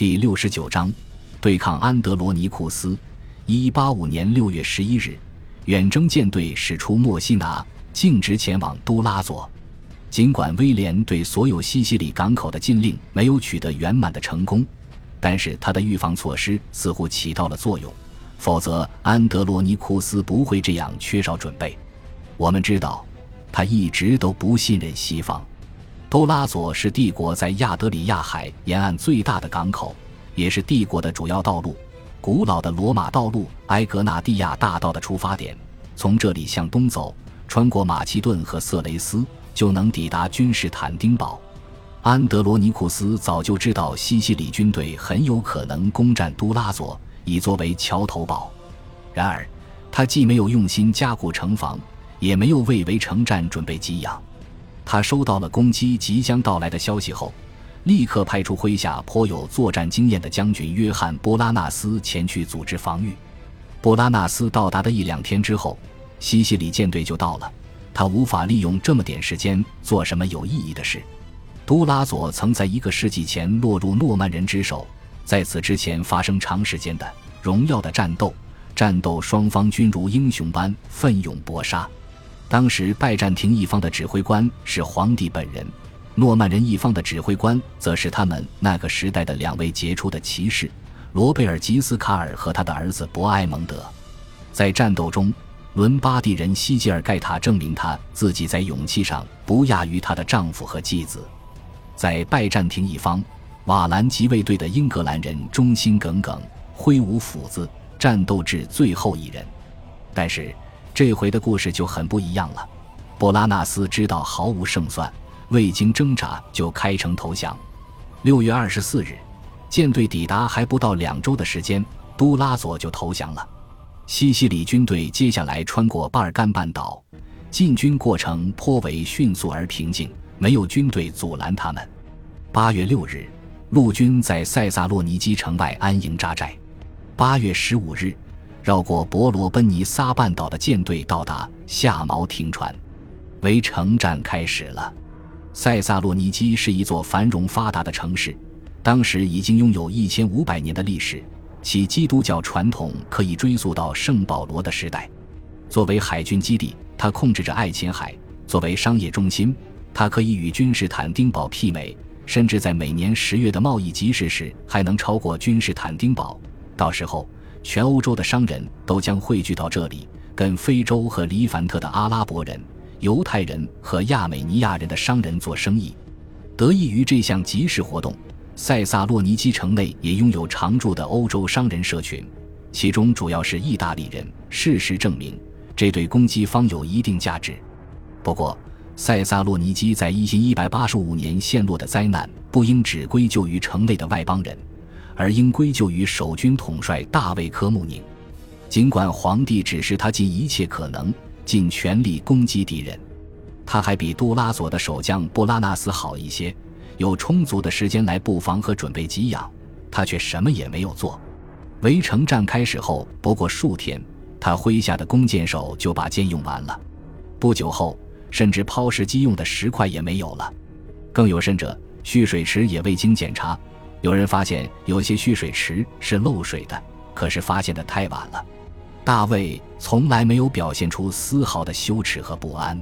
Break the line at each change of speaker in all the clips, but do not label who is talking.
第六十九章，对抗安德罗尼库斯。一八五年六月十一日，远征舰队驶出墨西拿，径直前往都拉佐。尽管威廉对所有西西里港口的禁令没有取得圆满的成功，但是他的预防措施似乎起到了作用。否则，安德罗尼库斯不会这样缺少准备。我们知道，他一直都不信任西方。都拉佐是帝国在亚德里亚海沿岸最大的港口，也是帝国的主要道路。古老的罗马道路埃格纳蒂亚大道的出发点，从这里向东走，穿过马其顿和色雷斯，就能抵达君士坦丁堡。安德罗尼库斯早就知道西西里军队很有可能攻占都拉佐。以作为桥头堡，然而他既没有用心加固城防，也没有为围城战准备给养。他收到了攻击即将到来的消息后，立刻派出麾下颇有作战经验的将军约翰·波拉纳斯前去组织防御。波拉纳斯到达的一两天之后，西西里舰队就到了。他无法利用这么点时间做什么有意义的事。都拉佐曾在一个世纪前落入诺曼人之手。在此之前发生长时间的荣耀的战斗，战斗双方均如英雄般奋勇搏杀。当时拜占庭一方的指挥官是皇帝本人，诺曼人一方的指挥官则是他们那个时代的两位杰出的骑士罗贝尔吉斯卡尔和他的儿子博埃蒙德。在战斗中，伦巴第人西吉尔盖塔证明他自己在勇气上不亚于他的丈夫和继子。在拜占庭一方。瓦兰吉卫队的英格兰人忠心耿耿，挥舞斧子，战斗至最后一人。但是这回的故事就很不一样了。布拉纳斯知道毫无胜算，未经挣扎就开城投降。六月二十四日，舰队抵达还不到两周的时间，都拉佐就投降了。西西里军队接下来穿过巴尔干半岛，进军过程颇为迅速而平静，没有军队阻拦他们。八月六日。陆军在塞萨洛尼基城外安营扎寨。八月十五日，绕过伯罗奔尼撒半岛的舰队到达，下锚停船。围城战开始了。塞萨洛尼基是一座繁荣发达的城市，当时已经拥有一千五百年的历史，其基督教传统可以追溯到圣保罗的时代。作为海军基地，它控制着爱琴海；作为商业中心，它可以与君士坦丁堡媲美。甚至在每年十月的贸易集市时，还能超过君士坦丁堡。到时候，全欧洲的商人都将汇聚到这里，跟非洲和黎凡特的阿拉伯人、犹太人和亚美尼亚人的商人做生意。得益于这项集市活动，塞萨洛尼基城内也拥有常驻的欧洲商人社群，其中主要是意大利人。事实证明，这对攻击方有一定价值。不过，塞萨洛尼基在一千一百八十五年陷落的灾难，不应只归咎于城内的外邦人，而应归咎于守军统帅大卫科穆宁。尽管皇帝指示他尽一切可能，尽全力攻击敌人，他还比杜拉佐的守将布拉纳斯好一些，有充足的时间来布防和准备给养，他却什么也没有做。围城战开始后不过数天，他麾下的弓箭手就把箭用完了。不久后。甚至抛石机用的石块也没有了，更有甚者，蓄水池也未经检查。有人发现有些蓄水池是漏水的，可是发现的太晚了。大卫从来没有表现出丝毫的羞耻和不安。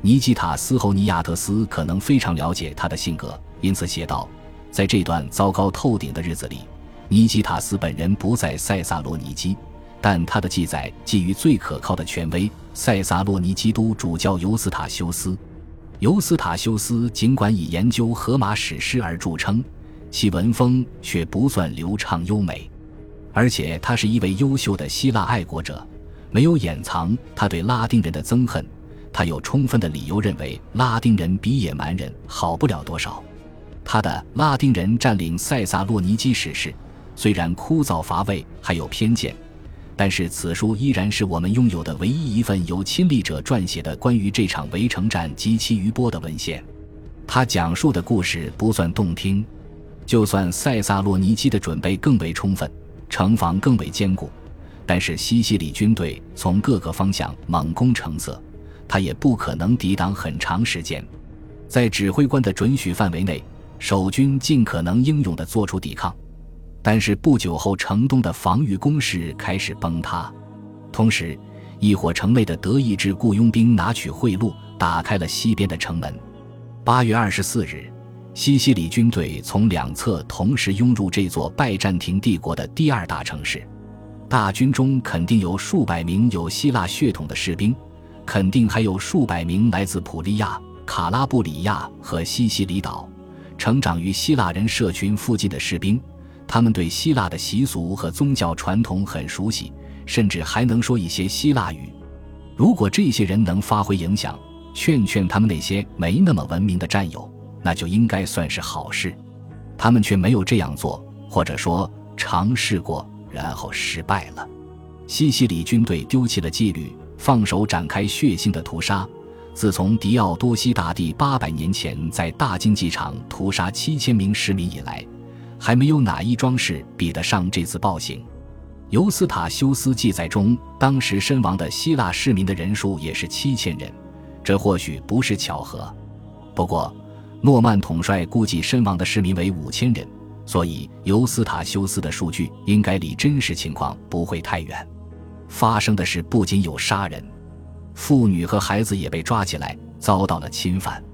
尼基塔斯侯尼亚特斯可能非常了解他的性格，因此写道：在这段糟糕透顶的日子里，尼基塔斯本人不在塞萨罗尼基。但他的记载基于最可靠的权威——塞萨洛尼基督主教尤斯塔修斯。尤斯塔修斯尽管以研究荷马史诗而著称，其文风却不算流畅优美。而且他是一位优秀的希腊爱国者，没有掩藏他对拉丁人的憎恨。他有充分的理由认为拉丁人比野蛮人好不了多少。他的《拉丁人占领塞萨洛尼基史诗》虽然枯燥乏味，还有偏见。但是此书依然是我们拥有的唯一一份由亲历者撰写的关于这场围城战及其余波的文献。他讲述的故事不算动听，就算塞萨洛尼基的准备更为充分，城防更为坚固，但是西西里军队从各个方向猛攻城色，他也不可能抵挡很长时间。在指挥官的准许范围内，守军尽可能英勇地做出抵抗。但是不久后，城东的防御工事开始崩塌，同时，一伙城内的德意志雇佣兵拿取贿赂，打开了西边的城门。八月二十四日，西西里军队从两侧同时拥入这座拜占庭帝国的第二大城市。大军中肯定有数百名有希腊血统的士兵，肯定还有数百名来自普利亚、卡拉布里亚和西西里岛，成长于希腊人社群附近的士兵。他们对希腊的习俗和宗教传统很熟悉，甚至还能说一些希腊语。如果这些人能发挥影响，劝劝他们那些没那么文明的战友，那就应该算是好事。他们却没有这样做，或者说尝试过，然后失败了。西西里军队丢弃了纪律，放手展开血腥的屠杀。自从狄奥多西大帝八百年前在大竞技场屠杀七千名市民以来，还没有哪一桩事比得上这次暴行。尤斯塔修斯记载中，当时身亡的希腊市民的人数也是七千人。这或许不是巧合，不过诺曼统帅估计身亡的市民为五千人，所以尤斯塔修斯的数据应该离真实情况不会太远。发生的事不仅有杀人，妇女和孩子也被抓起来，遭到了侵犯，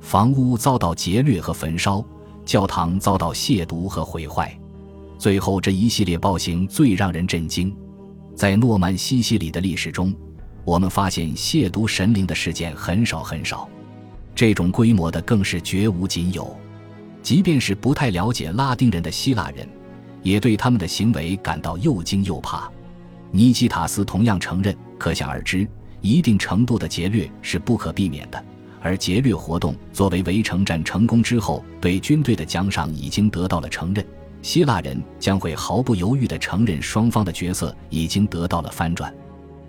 房屋遭到劫掠和焚烧，教堂遭到亵渎和毁坏。最后这一系列暴行最让人震惊，在诺曼西西里的历史中。我们发现亵渎神灵的事件很少很少，这种规模的更是绝无仅有。即便是不太了解拉丁人的希腊人，也对他们的行为感到又惊又怕。尼基塔斯同样承认，可想而知，一定程度的劫掠是不可避免的。而劫掠活动作为围城战成功之后对军队的奖赏，已经得到了承认。希腊人将会毫不犹豫地承认双方的角色已经得到了翻转。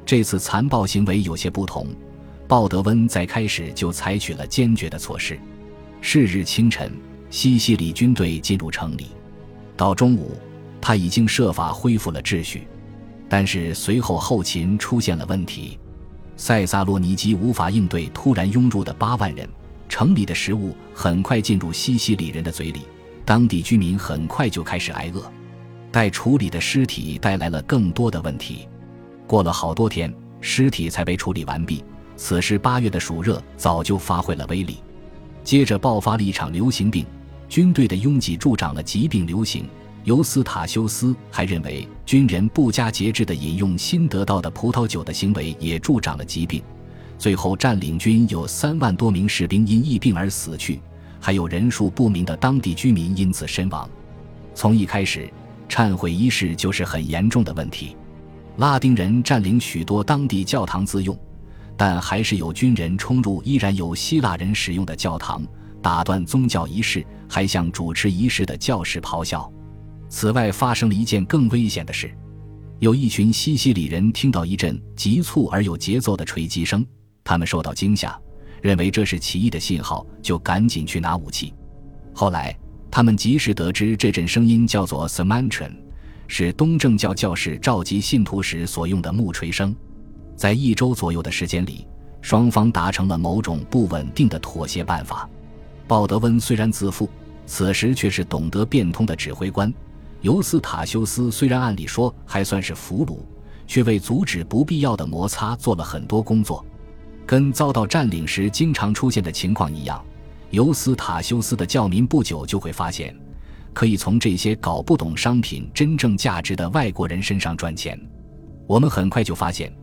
这次残暴行为有些不同，鲍德温在开始就采取了坚决的措施。是日清晨，西西里军队进入城里，到中午，他已经设法恢复了秩序，但是随后后勤出现了问题，塞萨洛尼基无法应对突然涌入的八万人，城里的食物很快进入西西里人的嘴里，当地居民很快就开始挨饿，待处理的尸体带来了更多的问题。过了好多天，尸体才被处理完毕。此时八月的暑热早就发挥了威力，接着爆发了一场流行病，军队的拥挤助长了疾病流行。尤斯塔修斯还认为，军人不加节制地饮用新得到的葡萄酒的行为也助长了疾病。最后，占领军有三万多名士兵因疫病而死去，还有人数不明的当地居民因此身亡。从一开始，忏悔仪式就是很严重的问题。拉丁人占领许多当地教堂自用，但还是有军人冲入依然由希腊人使用的教堂，打断宗教仪式，还向主持仪式的教士咆哮。此外，发生了一件更危险的事：有一群西西里人听到一阵急促而有节奏的锤击声，他们受到惊吓，认为这是起义的信号，就赶紧去拿武器。后来，他们及时得知这阵声音叫做 s a m a n t r a n 是东正教教士召集信徒时所用的木锤声。在一周左右的时间里，双方达成了某种不稳定的妥协办法。鲍德温虽然自负，此时却是懂得变通的指挥官。尤斯塔修斯虽然按理说还算是俘虏，却为阻止不必要的摩擦做了很多工作。跟遭到占领时经常出现的情况一样，尤斯塔修斯的教民不久就会发现。可以从这些搞不懂商品真正价值的外国人身上赚钱。我们很快就发现，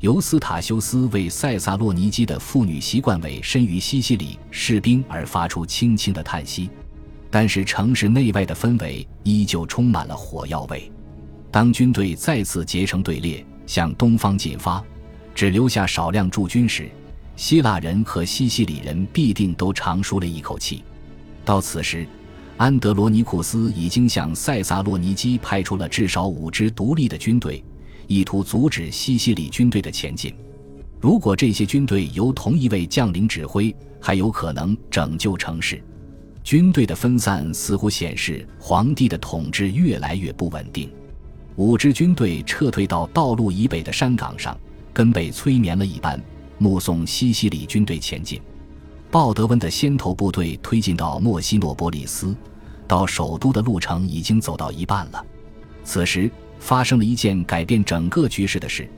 尤斯塔修斯为塞萨洛尼基的妇女习惯为身于西西里士兵而发出轻轻的叹息。但是城市内外的氛围依旧充满了火药味。当军队再次结成队列向东方进发，只留下少量驻军时，希腊人和西西里人必定都长舒了一口气。到此时。安德罗尼库斯已经向塞萨洛尼基派出了至少五支独立的军队，意图阻止西西里军队的前进。如果这些军队由同一位将领指挥，还有可能拯救城市。军队的分散似乎显示皇帝的统治越来越不稳定。五支军队撤退到道路以北的山岗上，跟被催眠了一般，目送西西里军队前进。鲍德温的先头部队推进到墨西诺波利斯。到首都的路程已经走到一半了。此时发生了一件改变整个局势的事，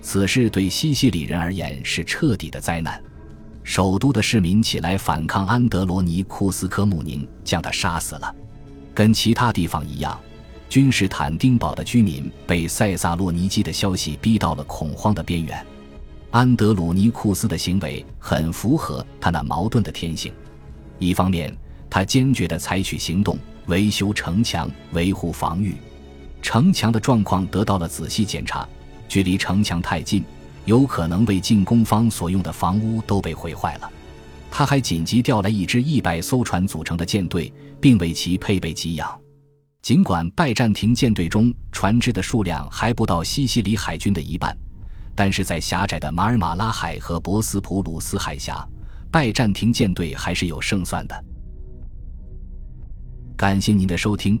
此事对西西里人而言是彻底的灾难。首都的市民起来反抗安德罗尼库斯科穆宁，将他杀死了。跟其他地方一样，君士坦丁堡的居民被塞萨洛尼基的消息逼到了恐慌的边缘。安德鲁尼库斯的行为很符合他那矛盾的天性。一方面，他坚决地采取行动，维修城墙，维护防御。城墙的状况得到了仔细检查，距离城墙太近，有可能为进攻方所用的房屋都被毁坏了。他还紧急调来一支一百艘船组成的舰队，并为其配备给养。尽管拜占庭舰队中船只的数量还不到西西里海军的一半。但是在狭窄的马尔马拉海和博斯普鲁斯海峡，拜占庭舰队还是有胜算的。感谢您的收听，